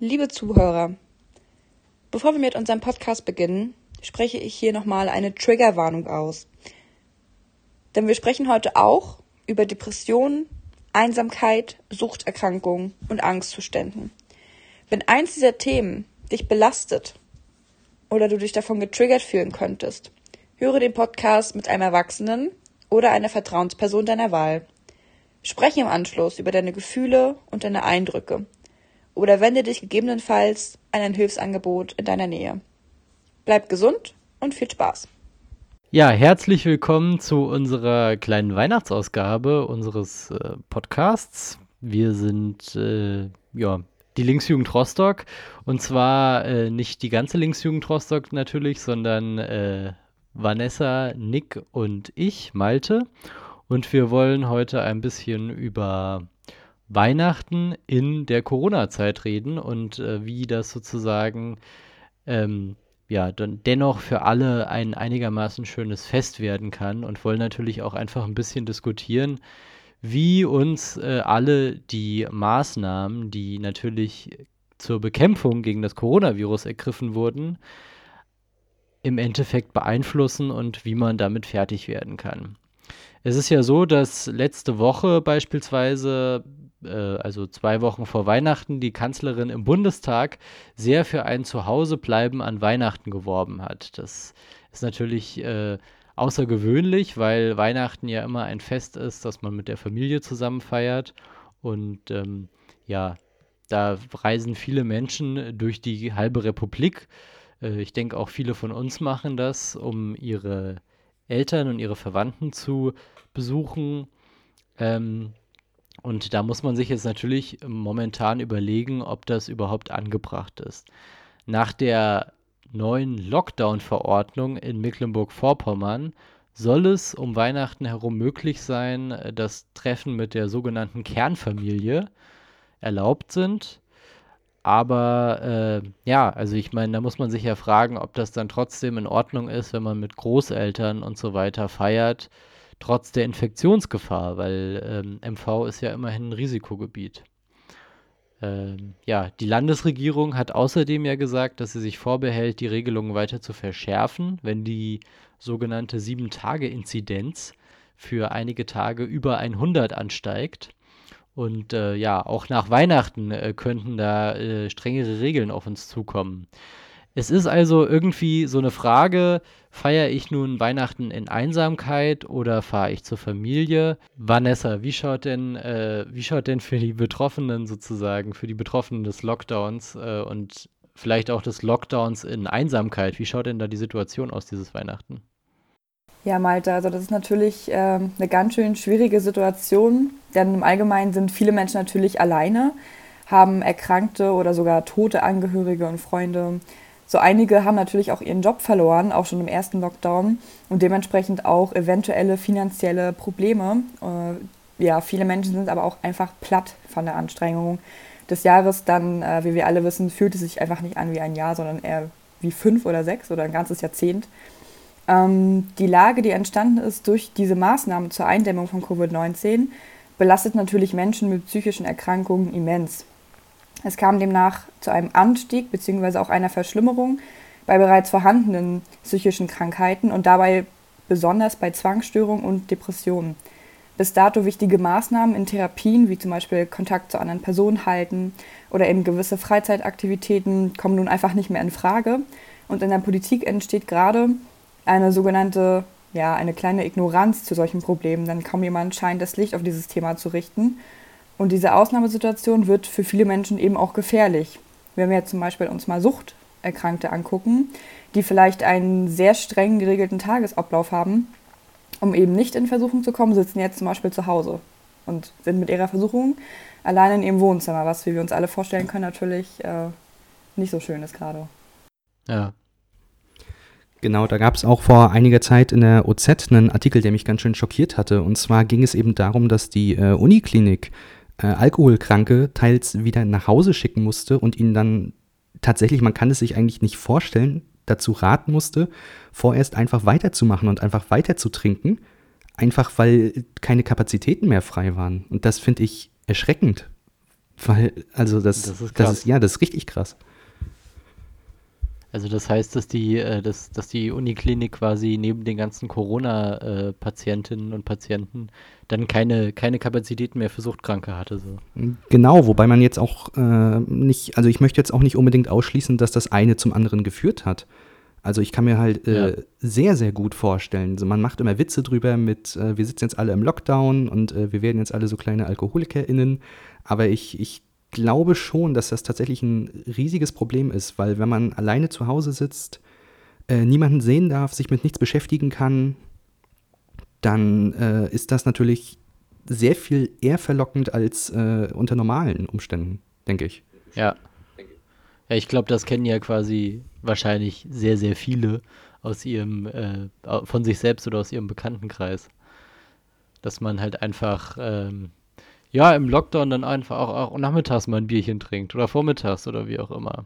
Liebe Zuhörer, bevor wir mit unserem Podcast beginnen, spreche ich hier nochmal eine Triggerwarnung aus. Denn wir sprechen heute auch über Depressionen, Einsamkeit, Suchterkrankungen und Angstzuständen. Wenn eins dieser Themen dich belastet oder du dich davon getriggert fühlen könntest, höre den Podcast mit einem Erwachsenen oder einer Vertrauensperson deiner Wahl. Spreche im Anschluss über deine Gefühle und deine Eindrücke oder wende dich gegebenenfalls an ein Hilfsangebot in deiner Nähe. Bleib gesund und viel Spaß. Ja, herzlich willkommen zu unserer kleinen Weihnachtsausgabe unseres äh, Podcasts. Wir sind äh, ja die Linksjugend Rostock und zwar äh, nicht die ganze Linksjugend Rostock natürlich, sondern äh, Vanessa, Nick und ich, Malte. Und wir wollen heute ein bisschen über Weihnachten in der Corona-Zeit reden und äh, wie das sozusagen ähm, ja dann dennoch für alle ein einigermaßen schönes Fest werden kann und wollen natürlich auch einfach ein bisschen diskutieren, wie uns äh, alle die Maßnahmen, die natürlich zur Bekämpfung gegen das Coronavirus ergriffen wurden, im Endeffekt beeinflussen und wie man damit fertig werden kann. Es ist ja so, dass letzte Woche beispielsweise, äh, also zwei Wochen vor Weihnachten, die Kanzlerin im Bundestag sehr für ein Zuhausebleiben an Weihnachten geworben hat. Das ist natürlich äh, außergewöhnlich, weil Weihnachten ja immer ein Fest ist, das man mit der Familie zusammen feiert. Und ähm, ja, da reisen viele Menschen durch die halbe Republik. Äh, ich denke, auch viele von uns machen das, um ihre Eltern und ihre Verwandten zu besuchen. Ähm, und da muss man sich jetzt natürlich momentan überlegen, ob das überhaupt angebracht ist. Nach der neuen Lockdown-Verordnung in Mecklenburg-Vorpommern soll es um Weihnachten herum möglich sein, dass Treffen mit der sogenannten Kernfamilie erlaubt sind. Aber äh, ja, also ich meine, da muss man sich ja fragen, ob das dann trotzdem in Ordnung ist, wenn man mit Großeltern und so weiter feiert, trotz der Infektionsgefahr, weil ähm, MV ist ja immerhin ein Risikogebiet. Ähm, ja, die Landesregierung hat außerdem ja gesagt, dass sie sich vorbehält, die Regelungen weiter zu verschärfen, wenn die sogenannte 7-Tage-Inzidenz für einige Tage über 100 ansteigt. Und äh, ja, auch nach Weihnachten äh, könnten da äh, strengere Regeln auf uns zukommen. Es ist also irgendwie so eine Frage, feiere ich nun Weihnachten in Einsamkeit oder fahre ich zur Familie? Vanessa, wie schaut denn, äh, wie schaut denn für die Betroffenen sozusagen, für die Betroffenen des Lockdowns äh, und vielleicht auch des Lockdowns in Einsamkeit, wie schaut denn da die Situation aus dieses Weihnachten? Ja, Malte, also das ist natürlich äh, eine ganz schön schwierige Situation, denn im Allgemeinen sind viele Menschen natürlich alleine, haben erkrankte oder sogar tote Angehörige und Freunde, so einige haben natürlich auch ihren Job verloren, auch schon im ersten Lockdown und dementsprechend auch eventuelle finanzielle Probleme. Äh, ja, viele Menschen sind aber auch einfach platt von der Anstrengung des Jahres. Dann, äh, wie wir alle wissen, fühlt es sich einfach nicht an wie ein Jahr, sondern eher wie fünf oder sechs oder ein ganzes Jahrzehnt. Ähm, die Lage, die entstanden ist durch diese Maßnahmen zur Eindämmung von Covid-19, belastet natürlich Menschen mit psychischen Erkrankungen immens. Es kam demnach zu einem Anstieg bzw. auch einer Verschlimmerung bei bereits vorhandenen psychischen Krankheiten und dabei besonders bei Zwangsstörungen und Depressionen. Bis dato wichtige Maßnahmen in Therapien, wie zum Beispiel Kontakt zu anderen Personen halten oder eben gewisse Freizeitaktivitäten, kommen nun einfach nicht mehr in Frage. Und in der Politik entsteht gerade eine sogenannte, ja, eine kleine Ignoranz zu solchen Problemen, denn kaum jemand scheint das Licht auf dieses Thema zu richten und diese Ausnahmesituation wird für viele Menschen eben auch gefährlich. Wenn wir jetzt zum Beispiel uns mal Suchterkrankte angucken, die vielleicht einen sehr streng geregelten Tagesablauf haben, um eben nicht in Versuchung zu kommen, sitzen jetzt zum Beispiel zu Hause und sind mit ihrer Versuchung allein in ihrem Wohnzimmer, was, wie wir uns alle vorstellen können, natürlich äh, nicht so schön ist gerade. Ja. Genau, da gab es auch vor einiger Zeit in der OZ einen Artikel, der mich ganz schön schockiert hatte. Und zwar ging es eben darum, dass die äh, Uniklinik äh, Alkoholkranke teils wieder nach Hause schicken musste und ihnen dann tatsächlich, man kann es sich eigentlich nicht vorstellen, dazu raten musste, vorerst einfach weiterzumachen und einfach weiter zu trinken, einfach weil keine Kapazitäten mehr frei waren. Und das finde ich erschreckend. Weil, also das, das, ist, das ist, ja, das ist richtig krass. Also das heißt, dass die, äh, dass, dass die Uniklinik quasi neben den ganzen Corona-Patientinnen und Patienten dann keine, keine Kapazitäten mehr für Suchtkranke hatte. So. Genau, wobei man jetzt auch äh, nicht, also ich möchte jetzt auch nicht unbedingt ausschließen, dass das eine zum anderen geführt hat. Also ich kann mir halt äh, ja. sehr, sehr gut vorstellen. Also man macht immer Witze drüber mit, äh, wir sitzen jetzt alle im Lockdown und wir werden jetzt alle so kleine AlkoholikerInnen. Aber ich, ich glaube schon, dass das tatsächlich ein riesiges Problem ist, weil wenn man alleine zu Hause sitzt, äh, niemanden sehen darf, sich mit nichts beschäftigen kann, dann äh, ist das natürlich sehr viel eher verlockend als äh, unter normalen Umständen, denke ich. Ja. Ja, ich glaube, das kennen ja quasi wahrscheinlich sehr, sehr viele aus ihrem, äh, von sich selbst oder aus ihrem Bekanntenkreis. Dass man halt einfach ähm, ja, im Lockdown dann einfach auch, auch nachmittags mal ein Bierchen trinkt oder vormittags oder wie auch immer.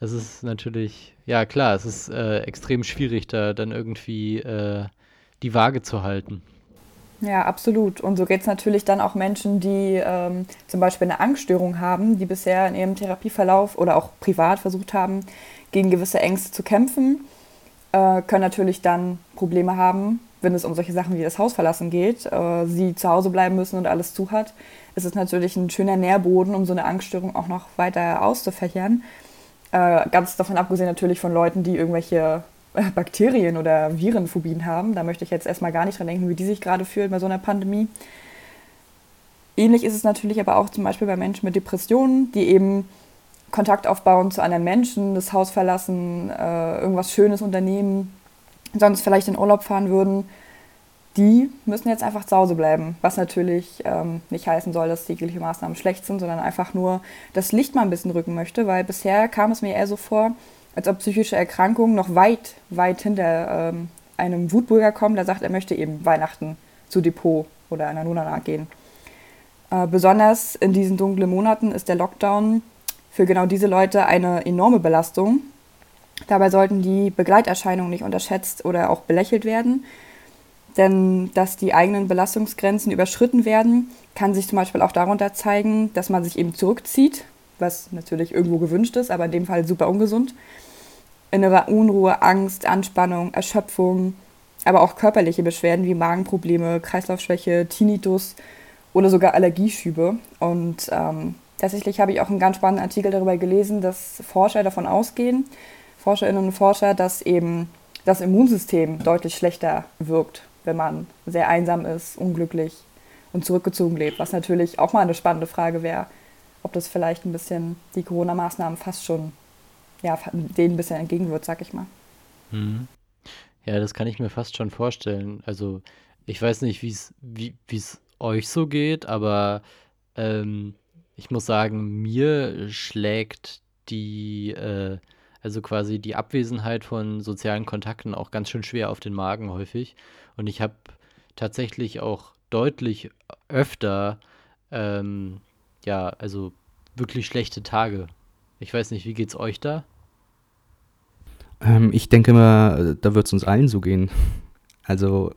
Das ist natürlich, ja klar, es ist äh, extrem schwierig, da dann irgendwie äh, die Waage zu halten. Ja, absolut. Und so geht es natürlich dann auch Menschen, die ähm, zum Beispiel eine Angststörung haben, die bisher in ihrem Therapieverlauf oder auch privat versucht haben, gegen gewisse Ängste zu kämpfen, äh, können natürlich dann Probleme haben, wenn es um solche Sachen wie das Haus verlassen geht, äh, sie zu Hause bleiben müssen und alles zu hat, ist es natürlich ein schöner Nährboden, um so eine Angststörung auch noch weiter auszufächern. Äh, ganz davon abgesehen natürlich von Leuten, die irgendwelche äh, Bakterien- oder Virenphobien haben. Da möchte ich jetzt erstmal gar nicht dran denken, wie die sich gerade fühlen bei so einer Pandemie. Ähnlich ist es natürlich aber auch zum Beispiel bei Menschen mit Depressionen, die eben Kontakt aufbauen zu anderen Menschen, das Haus verlassen, äh, irgendwas Schönes unternehmen, sonst vielleicht in Urlaub fahren würden, die müssen jetzt einfach zu Hause bleiben. Was natürlich ähm, nicht heißen soll, dass jegliche Maßnahmen schlecht sind, sondern einfach nur das Licht mal ein bisschen rücken möchte, weil bisher kam es mir eher so vor, als ob psychische Erkrankungen noch weit, weit hinter ähm, einem Wutbürger kommen, der sagt, er möchte eben Weihnachten zu Depot oder einer Nunana gehen. Äh, besonders in diesen dunklen Monaten ist der Lockdown für genau diese Leute eine enorme Belastung, Dabei sollten die Begleiterscheinungen nicht unterschätzt oder auch belächelt werden. Denn dass die eigenen Belastungsgrenzen überschritten werden, kann sich zum Beispiel auch darunter zeigen, dass man sich eben zurückzieht, was natürlich irgendwo gewünscht ist, aber in dem Fall super ungesund. Innere Unruhe, Angst, Anspannung, Erschöpfung, aber auch körperliche Beschwerden wie Magenprobleme, Kreislaufschwäche, Tinnitus oder sogar Allergieschübe. Und ähm, tatsächlich habe ich auch einen ganz spannenden Artikel darüber gelesen, dass Forscher davon ausgehen, Forscherinnen und Forscher, dass eben das Immunsystem deutlich schlechter wirkt, wenn man sehr einsam ist, unglücklich und zurückgezogen lebt. Was natürlich auch mal eine spannende Frage wäre, ob das vielleicht ein bisschen die Corona-Maßnahmen fast schon ja, denen ein bisschen entgegenwirkt, sag ich mal. Mhm. Ja, das kann ich mir fast schon vorstellen. Also ich weiß nicht, wie's, wie es euch so geht, aber ähm, ich muss sagen, mir schlägt die äh, also quasi die Abwesenheit von sozialen Kontakten auch ganz schön schwer auf den Magen häufig. Und ich habe tatsächlich auch deutlich öfter, ähm, ja, also wirklich schlechte Tage. Ich weiß nicht, wie geht's euch da? Ähm, ich denke mal, da wird es uns allen so gehen. Also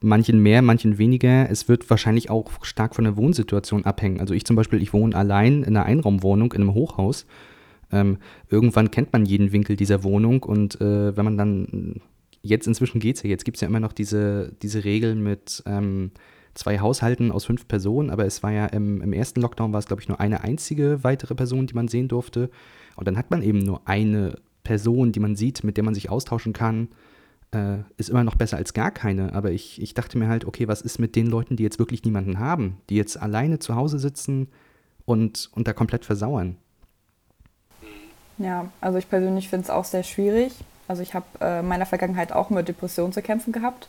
manchen mehr, manchen weniger. Es wird wahrscheinlich auch stark von der Wohnsituation abhängen. Also ich zum Beispiel, ich wohne allein in einer Einraumwohnung in einem Hochhaus ähm, irgendwann kennt man jeden Winkel dieser Wohnung und äh, wenn man dann, jetzt inzwischen geht es ja, jetzt gibt es ja immer noch diese, diese Regel mit ähm, zwei Haushalten aus fünf Personen, aber es war ja im, im ersten Lockdown war es, glaube ich, nur eine einzige weitere Person, die man sehen durfte. Und dann hat man eben nur eine Person, die man sieht, mit der man sich austauschen kann. Äh, ist immer noch besser als gar keine. Aber ich, ich dachte mir halt, okay, was ist mit den Leuten, die jetzt wirklich niemanden haben, die jetzt alleine zu Hause sitzen und, und da komplett versauern? Ja, also ich persönlich finde es auch sehr schwierig. Also ich habe äh, in meiner Vergangenheit auch mit Depressionen zu kämpfen gehabt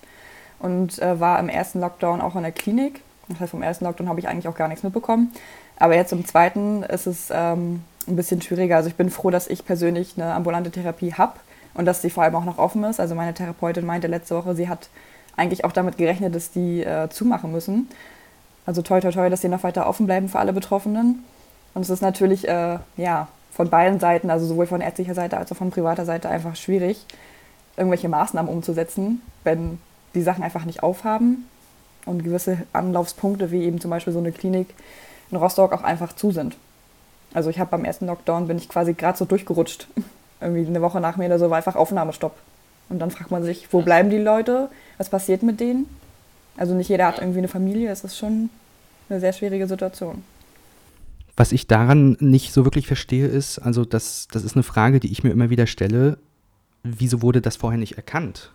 und äh, war im ersten Lockdown auch in der Klinik. Das heißt, vom ersten Lockdown habe ich eigentlich auch gar nichts mitbekommen. Aber jetzt im zweiten ist es ähm, ein bisschen schwieriger. Also ich bin froh, dass ich persönlich eine ambulante Therapie habe und dass sie vor allem auch noch offen ist. Also meine Therapeutin meinte letzte Woche, sie hat eigentlich auch damit gerechnet, dass die äh, zumachen müssen. Also toi toi toi, dass die noch weiter offen bleiben für alle Betroffenen. Und es ist natürlich, äh, ja, von beiden Seiten, also sowohl von ärztlicher Seite als auch von privater Seite, einfach schwierig, irgendwelche Maßnahmen umzusetzen, wenn die Sachen einfach nicht aufhaben und gewisse Anlaufspunkte, wie eben zum Beispiel so eine Klinik, in Rostock auch einfach zu sind. Also ich habe beim ersten Lockdown bin ich quasi gerade so durchgerutscht. Irgendwie eine Woche nach mir oder so war einfach Aufnahmestopp. Und dann fragt man sich, wo bleiben die Leute? Was passiert mit denen? Also nicht jeder hat irgendwie eine Familie. Es ist schon eine sehr schwierige Situation. Was ich daran nicht so wirklich verstehe, ist, also das, das ist eine Frage, die ich mir immer wieder stelle, wieso wurde das vorher nicht erkannt?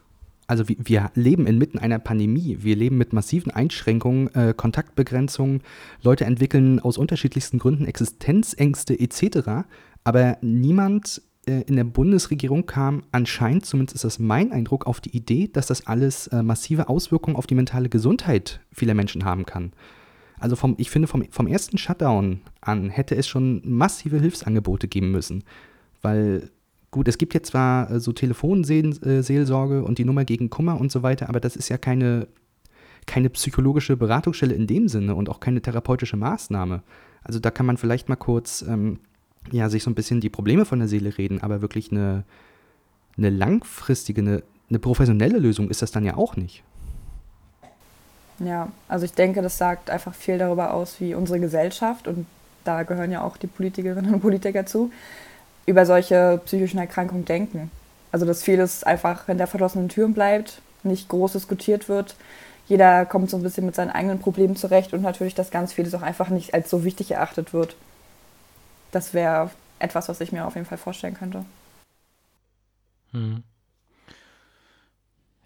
Also wir, wir leben inmitten einer Pandemie, wir leben mit massiven Einschränkungen, äh, Kontaktbegrenzungen, Leute entwickeln aus unterschiedlichsten Gründen Existenzängste etc., aber niemand äh, in der Bundesregierung kam anscheinend, zumindest ist das mein Eindruck, auf die Idee, dass das alles äh, massive Auswirkungen auf die mentale Gesundheit vieler Menschen haben kann. Also vom, ich finde, vom, vom ersten Shutdown an hätte es schon massive Hilfsangebote geben müssen. Weil, gut, es gibt jetzt zwar äh, so Telefonseelsorge und die Nummer gegen Kummer und so weiter, aber das ist ja keine, keine psychologische Beratungsstelle in dem Sinne und auch keine therapeutische Maßnahme. Also da kann man vielleicht mal kurz ähm, ja, sich so ein bisschen die Probleme von der Seele reden, aber wirklich eine, eine langfristige, eine, eine professionelle Lösung ist das dann ja auch nicht. Ja, also ich denke, das sagt einfach viel darüber aus, wie unsere Gesellschaft, und da gehören ja auch die Politikerinnen und Politiker zu, über solche psychischen Erkrankungen denken. Also dass vieles einfach hinter verschlossenen Türen bleibt, nicht groß diskutiert wird. Jeder kommt so ein bisschen mit seinen eigenen Problemen zurecht und natürlich, dass ganz vieles auch einfach nicht als so wichtig erachtet wird. Das wäre etwas, was ich mir auf jeden Fall vorstellen könnte. Hm.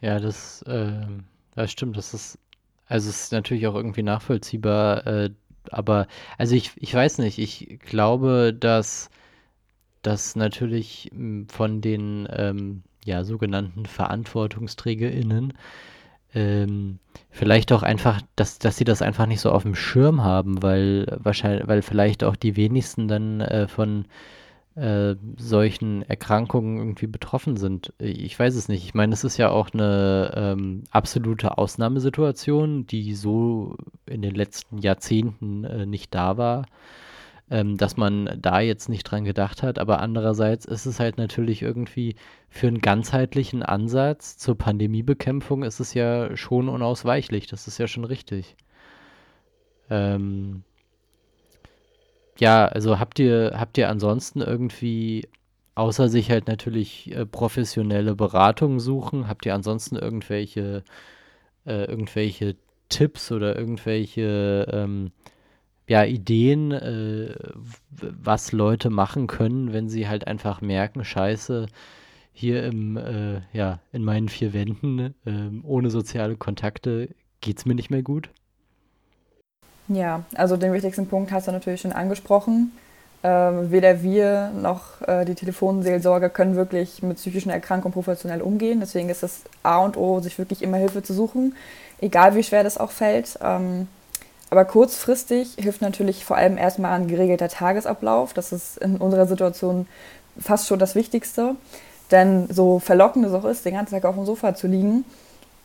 Ja, das, äh, das stimmt. Das ist also es ist natürlich auch irgendwie nachvollziehbar, äh, aber also ich, ich weiß nicht, ich glaube, dass das natürlich hm, von den ähm, ja, sogenannten VerantwortungsträgerInnen ähm, vielleicht auch einfach, dass, dass sie das einfach nicht so auf dem Schirm haben, weil wahrscheinlich, weil vielleicht auch die wenigsten dann äh, von äh, solchen Erkrankungen irgendwie betroffen sind. Ich weiß es nicht. Ich meine, es ist ja auch eine ähm, absolute Ausnahmesituation, die so in den letzten Jahrzehnten äh, nicht da war, ähm, dass man da jetzt nicht dran gedacht hat. Aber andererseits ist es halt natürlich irgendwie für einen ganzheitlichen Ansatz zur Pandemiebekämpfung ist es ja schon unausweichlich. Das ist ja schon richtig. Ähm, ja, also habt ihr, habt ihr ansonsten irgendwie, außer sich halt natürlich äh, professionelle Beratung suchen, habt ihr ansonsten irgendwelche, äh, irgendwelche Tipps oder irgendwelche ähm, ja, Ideen, äh, was Leute machen können, wenn sie halt einfach merken, scheiße, hier im, äh, ja, in meinen vier Wänden, ähm, ohne soziale Kontakte, geht es mir nicht mehr gut? Ja, also den wichtigsten Punkt hast du natürlich schon angesprochen. Ähm, weder wir noch äh, die Telefonseelsorger können wirklich mit psychischen Erkrankungen professionell umgehen. Deswegen ist das A und O, sich wirklich immer Hilfe zu suchen, egal wie schwer das auch fällt. Ähm, aber kurzfristig hilft natürlich vor allem erstmal ein geregelter Tagesablauf. Das ist in unserer Situation fast schon das Wichtigste. Denn so verlockend es auch ist, den ganzen Tag auf dem Sofa zu liegen,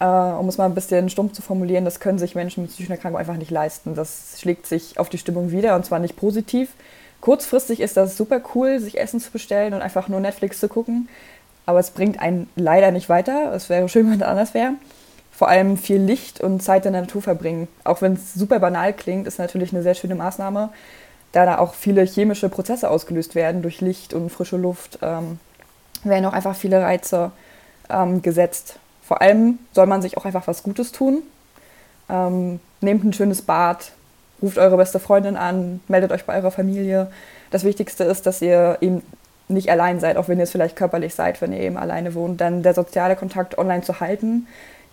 äh, um es mal ein bisschen stumpf zu formulieren, das können sich Menschen mit psychischen Erkrankungen einfach nicht leisten. Das schlägt sich auf die Stimmung wieder und zwar nicht positiv. Kurzfristig ist das super cool, sich Essen zu bestellen und einfach nur Netflix zu gucken. Aber es bringt einen leider nicht weiter. Es wäre schön, wenn es anders wäre. Vor allem viel Licht und Zeit in der Natur verbringen. Auch wenn es super banal klingt, ist natürlich eine sehr schöne Maßnahme, da da auch viele chemische Prozesse ausgelöst werden durch Licht und frische Luft. Ähm, werden auch einfach viele Reize ähm, gesetzt. Vor allem soll man sich auch einfach was Gutes tun. Ähm, nehmt ein schönes Bad, ruft eure beste Freundin an, meldet euch bei eurer Familie. Das Wichtigste ist, dass ihr eben nicht allein seid, auch wenn ihr es vielleicht körperlich seid, wenn ihr eben alleine wohnt. Dann der soziale Kontakt online zu halten,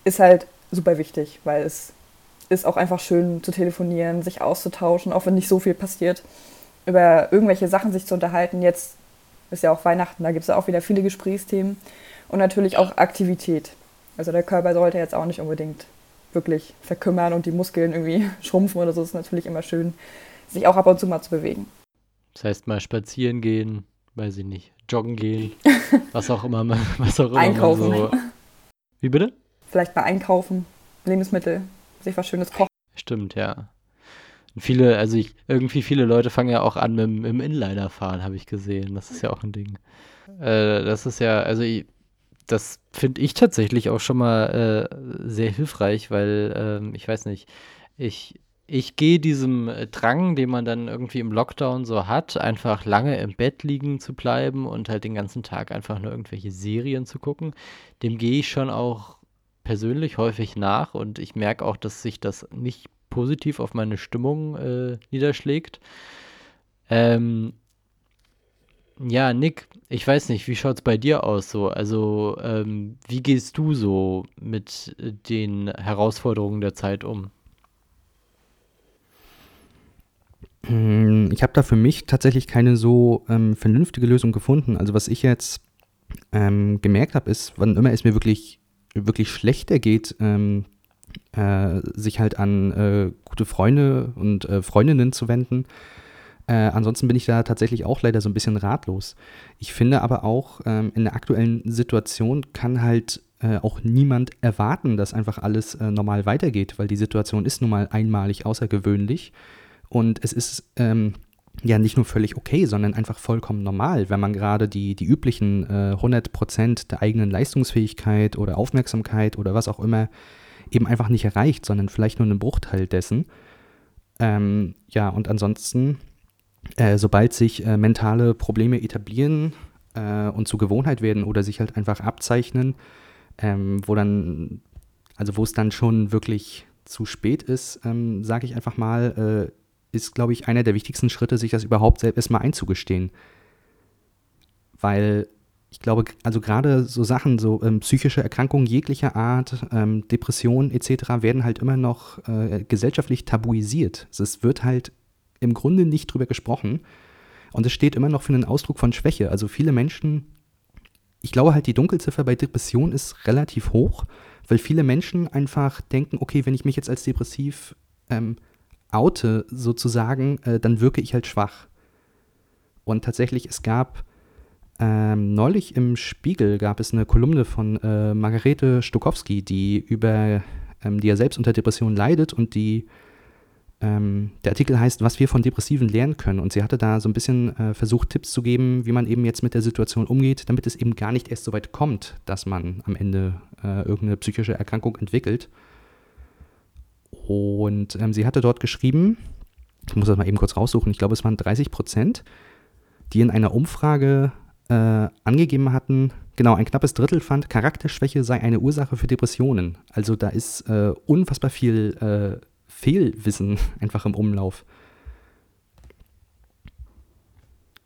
ist halt super wichtig, weil es ist auch einfach schön zu telefonieren, sich auszutauschen, auch wenn nicht so viel passiert, über irgendwelche Sachen sich zu unterhalten. Jetzt ist ja auch Weihnachten, da gibt es ja auch wieder viele Gesprächsthemen und natürlich auch Aktivität. Also der Körper sollte jetzt auch nicht unbedingt wirklich verkümmern und die Muskeln irgendwie schrumpfen oder so. Es ist natürlich immer schön, sich auch ab und zu mal zu bewegen. Das heißt mal spazieren gehen, weiß ich nicht, joggen gehen, was auch immer, was auch immer Einkaufen. So. Wie bitte? Vielleicht mal einkaufen, Lebensmittel, sich was Schönes kochen. Stimmt, ja. viele, also ich, irgendwie viele Leute fangen ja auch an mit, dem Inliner fahren, habe ich gesehen. Das ist ja auch ein Ding. Äh, das ist ja, also ich, das finde ich tatsächlich auch schon mal äh, sehr hilfreich, weil ähm, ich weiß nicht, ich, ich gehe diesem äh, Drang, den man dann irgendwie im Lockdown so hat, einfach lange im Bett liegen zu bleiben und halt den ganzen Tag einfach nur irgendwelche Serien zu gucken, dem gehe ich schon auch persönlich häufig nach und ich merke auch, dass sich das nicht positiv auf meine Stimmung äh, niederschlägt. Ähm, ja, Nick, ich weiß nicht, wie schaut es bei dir aus so? Also, ähm, wie gehst du so mit äh, den Herausforderungen der Zeit um? Hm, ich habe da für mich tatsächlich keine so ähm, vernünftige Lösung gefunden. Also was ich jetzt ähm, gemerkt habe, ist, wann immer es mir wirklich, wirklich schlechter geht, ähm, äh, sich halt an äh, gute Freunde und äh, Freundinnen zu wenden. Äh, ansonsten bin ich da tatsächlich auch leider so ein bisschen ratlos. Ich finde aber auch, ähm, in der aktuellen Situation kann halt äh, auch niemand erwarten, dass einfach alles äh, normal weitergeht, weil die Situation ist nun mal einmalig außergewöhnlich. Und es ist ähm, ja nicht nur völlig okay, sondern einfach vollkommen normal, wenn man gerade die, die üblichen äh, 100% der eigenen Leistungsfähigkeit oder Aufmerksamkeit oder was auch immer eben einfach nicht erreicht, sondern vielleicht nur einen Bruchteil dessen. Ähm, ja, und ansonsten, äh, sobald sich äh, mentale Probleme etablieren äh, und zur Gewohnheit werden oder sich halt einfach abzeichnen, ähm, wo dann, also wo es dann schon wirklich zu spät ist, ähm, sage ich einfach mal, äh, ist, glaube ich, einer der wichtigsten Schritte, sich das überhaupt selbst erstmal einzugestehen. Weil ich glaube, also gerade so Sachen, so ähm, psychische Erkrankungen jeglicher Art, ähm, Depressionen etc. werden halt immer noch äh, gesellschaftlich tabuisiert. Es wird halt im Grunde nicht drüber gesprochen. Und es steht immer noch für einen Ausdruck von Schwäche. Also viele Menschen, ich glaube halt, die Dunkelziffer bei Depression ist relativ hoch, weil viele Menschen einfach denken, okay, wenn ich mich jetzt als depressiv ähm, oute sozusagen, äh, dann wirke ich halt schwach. Und tatsächlich, es gab ähm, neulich im Spiegel gab es eine Kolumne von äh, Margarete Stokowski, die über, ähm, die ja selbst unter Depressionen leidet und die ähm, der Artikel heißt, was wir von Depressiven lernen können. Und sie hatte da so ein bisschen äh, versucht, Tipps zu geben, wie man eben jetzt mit der Situation umgeht, damit es eben gar nicht erst so weit kommt, dass man am Ende äh, irgendeine psychische Erkrankung entwickelt. Und ähm, sie hatte dort geschrieben, ich muss das mal eben kurz raussuchen, ich glaube, es waren 30 Prozent, die in einer Umfrage äh, angegeben hatten, genau, ein knappes Drittel fand, Charakterschwäche sei eine Ursache für Depressionen. Also da ist äh, unfassbar viel äh, Fehlwissen einfach im Umlauf.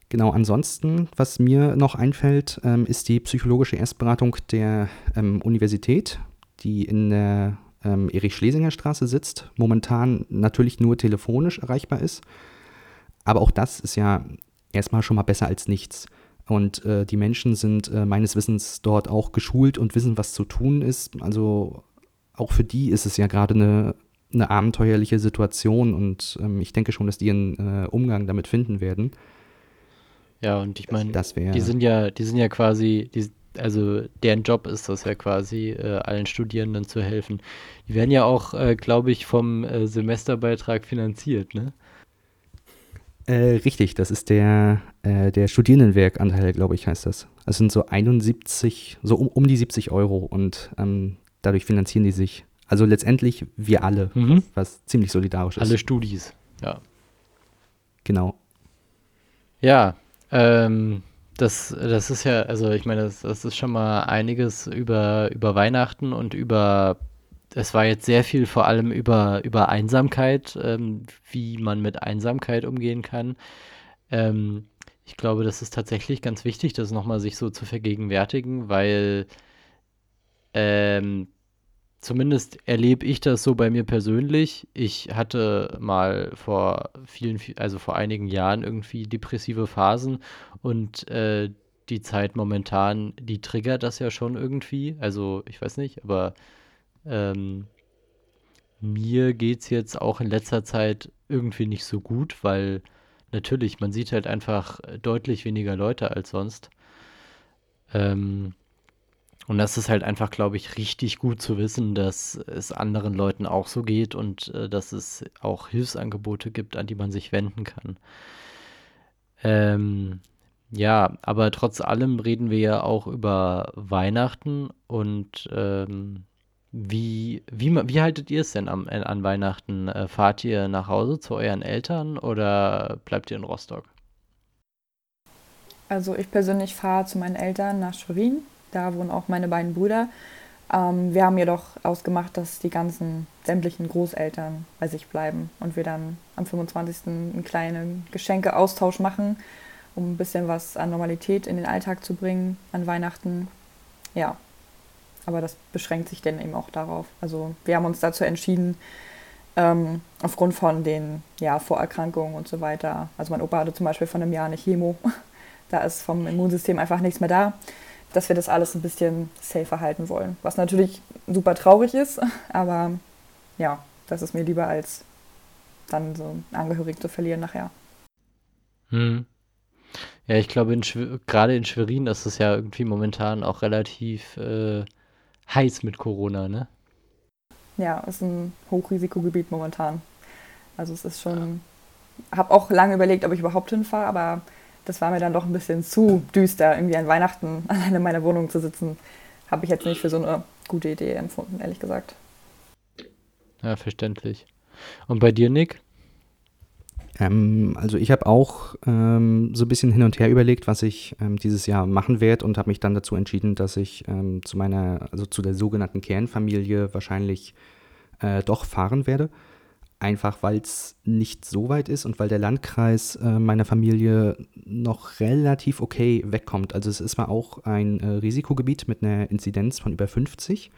Genau, ansonsten, was mir noch einfällt, ähm, ist die psychologische Erstberatung der ähm, Universität, die in der ähm, Erich-Schlesinger-Straße sitzt, momentan natürlich nur telefonisch erreichbar ist. Aber auch das ist ja erstmal schon mal besser als nichts. Und äh, die Menschen sind äh, meines Wissens dort auch geschult und wissen, was zu tun ist. Also auch für die ist es ja gerade eine, eine abenteuerliche Situation und ähm, ich denke schon, dass die einen äh, Umgang damit finden werden. Ja, und ich meine, die sind ja, die sind ja quasi, die, also deren Job ist das ja quasi, äh, allen Studierenden zu helfen. Die werden ja auch, äh, glaube ich, vom äh, Semesterbeitrag finanziert, ne? Äh, richtig, das ist der, äh, der Studierendenwerkanteil, glaube ich, heißt das. Das sind so 71, so um, um die 70 Euro und ähm, dadurch finanzieren die sich. Also letztendlich wir alle, mhm. was ziemlich solidarisch ist. Alle Studis, ja. Genau. Ja, ähm, das, das ist ja, also ich meine, das, das ist schon mal einiges über, über Weihnachten und über es war jetzt sehr viel vor allem über, über Einsamkeit, ähm, wie man mit Einsamkeit umgehen kann. Ähm, ich glaube, das ist tatsächlich ganz wichtig, das nochmal sich so zu vergegenwärtigen, weil ähm, zumindest erlebe ich das so bei mir persönlich. Ich hatte mal vor vielen, also vor einigen Jahren irgendwie depressive Phasen und äh, die Zeit momentan, die triggert das ja schon irgendwie. Also ich weiß nicht, aber ähm, mir geht es jetzt auch in letzter Zeit irgendwie nicht so gut, weil natürlich, man sieht halt einfach deutlich weniger Leute als sonst. Ähm, und das ist halt einfach, glaube ich, richtig gut zu wissen, dass es anderen Leuten auch so geht und äh, dass es auch Hilfsangebote gibt, an die man sich wenden kann. Ähm, ja, aber trotz allem reden wir ja auch über Weihnachten und ähm, wie, wie, wie haltet ihr es denn am, äh, an Weihnachten? Äh, fahrt ihr nach Hause zu euren Eltern oder bleibt ihr in Rostock? Also ich persönlich fahre zu meinen Eltern nach Schwerin. Da wohnen auch meine beiden Brüder. Ähm, wir haben jedoch ausgemacht, dass die ganzen sämtlichen Großeltern bei sich bleiben und wir dann am 25. einen kleinen Geschenkeaustausch machen, um ein bisschen was an Normalität in den Alltag zu bringen an Weihnachten. Ja, aber das beschränkt sich dann eben auch darauf. Also wir haben uns dazu entschieden, ähm, aufgrund von den ja, Vorerkrankungen und so weiter. Also mein Opa hatte zum Beispiel von einem Jahr eine Chemo. da ist vom Immunsystem einfach nichts mehr da dass wir das alles ein bisschen safer halten wollen. Was natürlich super traurig ist, aber ja, das ist mir lieber als dann so Angehörigen zu verlieren nachher. Hm. Ja, ich glaube, gerade in Schwerin ist es ja irgendwie momentan auch relativ äh, heiß mit Corona, ne? Ja, ist ein Hochrisikogebiet momentan. Also es ist schon, habe auch lange überlegt, ob ich überhaupt hinfahre, aber das war mir dann doch ein bisschen zu düster, irgendwie an Weihnachten alleine in meiner Wohnung zu sitzen. Habe ich jetzt nicht für so eine gute Idee empfunden, ehrlich gesagt. Ja, verständlich. Und bei dir, Nick? Ähm, also ich habe auch ähm, so ein bisschen hin und her überlegt, was ich ähm, dieses Jahr machen werde und habe mich dann dazu entschieden, dass ich ähm, zu meiner, also zu der sogenannten Kernfamilie wahrscheinlich äh, doch fahren werde einfach weil es nicht so weit ist und weil der Landkreis äh, meiner Familie noch relativ okay wegkommt. Also es ist zwar auch ein äh, Risikogebiet mit einer Inzidenz von über 50,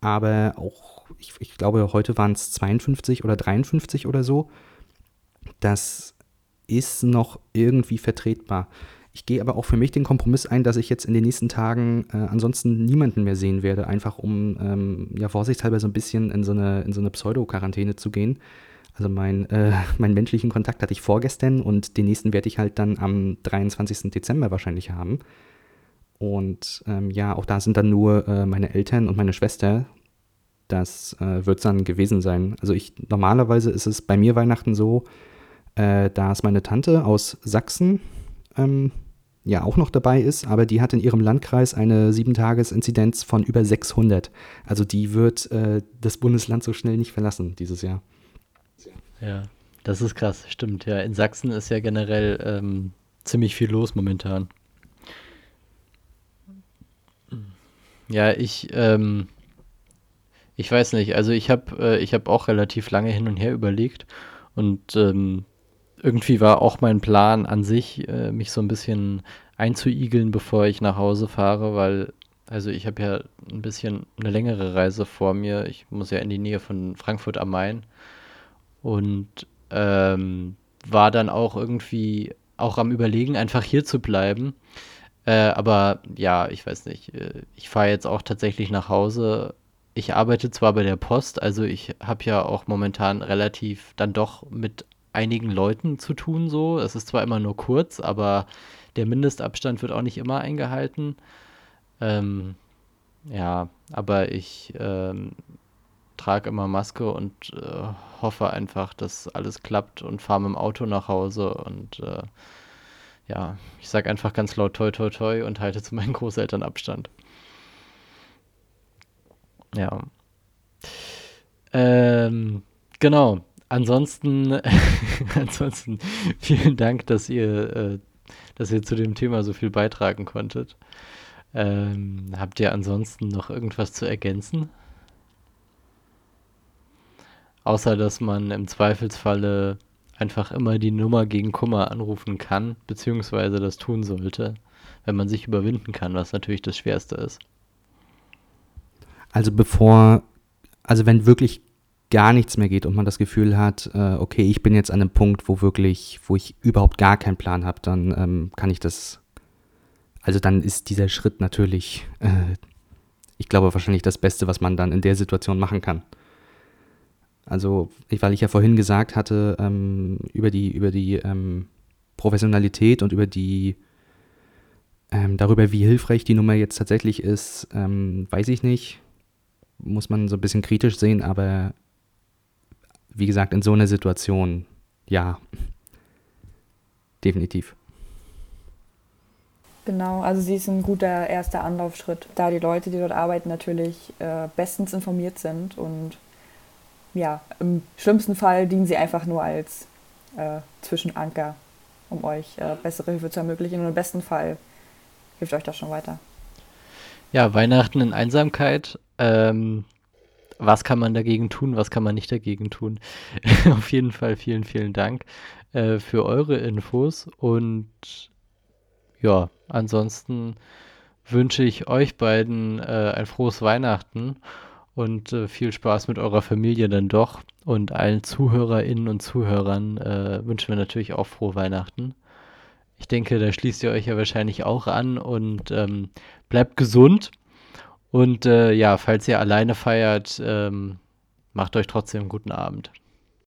aber auch, ich, ich glaube, heute waren es 52 oder 53 oder so. Das ist noch irgendwie vertretbar. Ich gehe aber auch für mich den Kompromiss ein, dass ich jetzt in den nächsten Tagen äh, ansonsten niemanden mehr sehen werde, einfach um ähm, ja vorsichtshalber so ein bisschen in so eine, in so eine Pseudo-Quarantäne zu gehen. Also mein, äh, meinen menschlichen Kontakt hatte ich vorgestern und den nächsten werde ich halt dann am 23. Dezember wahrscheinlich haben. Und ähm, ja, auch da sind dann nur äh, meine Eltern und meine Schwester. Das äh, wird dann gewesen sein. Also ich normalerweise ist es bei mir Weihnachten so, äh, da ist meine Tante aus Sachsen, ähm, ja auch noch dabei ist, aber die hat in ihrem Landkreis eine 7-Tages-Inzidenz von über 600. Also die wird äh, das Bundesland so schnell nicht verlassen dieses Jahr. Ja, das ist krass, stimmt. Ja, in Sachsen ist ja generell ähm, ziemlich viel los momentan. Ja, ich, ähm, ich weiß nicht. Also ich habe äh, hab auch relativ lange hin und her überlegt und ähm, irgendwie war auch mein Plan an sich, äh, mich so ein bisschen einzuigeln, bevor ich nach Hause fahre, weil, also ich habe ja ein bisschen eine längere Reise vor mir. Ich muss ja in die Nähe von Frankfurt am Main und ähm, war dann auch irgendwie auch am Überlegen, einfach hier zu bleiben. Äh, aber ja, ich weiß nicht. Äh, ich fahre jetzt auch tatsächlich nach Hause. Ich arbeite zwar bei der Post, also ich habe ja auch momentan relativ dann doch mit einigen Leuten zu tun so. Es ist zwar immer nur kurz, aber der Mindestabstand wird auch nicht immer eingehalten. Ähm, ja, aber ich ähm, trage immer Maske und äh, hoffe einfach, dass alles klappt und fahre mit dem Auto nach Hause und äh, ja, ich sage einfach ganz laut toi toi toi und halte zu meinen Großeltern Abstand. Ja. Ähm, genau. Ansonsten, ansonsten vielen Dank, dass ihr, äh, dass ihr zu dem Thema so viel beitragen konntet. Ähm, habt ihr ansonsten noch irgendwas zu ergänzen? Außer dass man im Zweifelsfalle einfach immer die Nummer gegen Kummer anrufen kann, beziehungsweise das tun sollte, wenn man sich überwinden kann, was natürlich das Schwerste ist. Also bevor, also wenn wirklich gar nichts mehr geht und man das Gefühl hat, äh, okay, ich bin jetzt an einem Punkt, wo wirklich, wo ich überhaupt gar keinen Plan habe, dann ähm, kann ich das, also dann ist dieser Schritt natürlich, äh, ich glaube, wahrscheinlich das Beste, was man dann in der Situation machen kann. Also, weil ich ja vorhin gesagt hatte, ähm, über die, über die ähm, Professionalität und über die, ähm, darüber, wie hilfreich die Nummer jetzt tatsächlich ist, ähm, weiß ich nicht. Muss man so ein bisschen kritisch sehen, aber wie gesagt, in so einer Situation, ja, definitiv. Genau, also sie ist ein guter erster Anlaufschritt, da die Leute, die dort arbeiten, natürlich äh, bestens informiert sind und ja, im schlimmsten Fall dienen sie einfach nur als äh, Zwischenanker, um euch äh, bessere Hilfe zu ermöglichen und im besten Fall hilft euch das schon weiter. Ja, Weihnachten in Einsamkeit. Ähm, was kann man dagegen tun, was kann man nicht dagegen tun? Auf jeden Fall vielen, vielen Dank äh, für eure Infos und ja, ansonsten wünsche ich euch beiden äh, ein frohes Weihnachten und äh, viel Spaß mit eurer Familie dann doch. Und allen ZuhörerInnen und Zuhörern äh, wünschen wir natürlich auch frohe Weihnachten. Ich denke, da schließt ihr euch ja wahrscheinlich auch an und ähm, bleibt gesund. Und äh, ja, falls ihr alleine feiert, ähm, macht euch trotzdem einen guten Abend.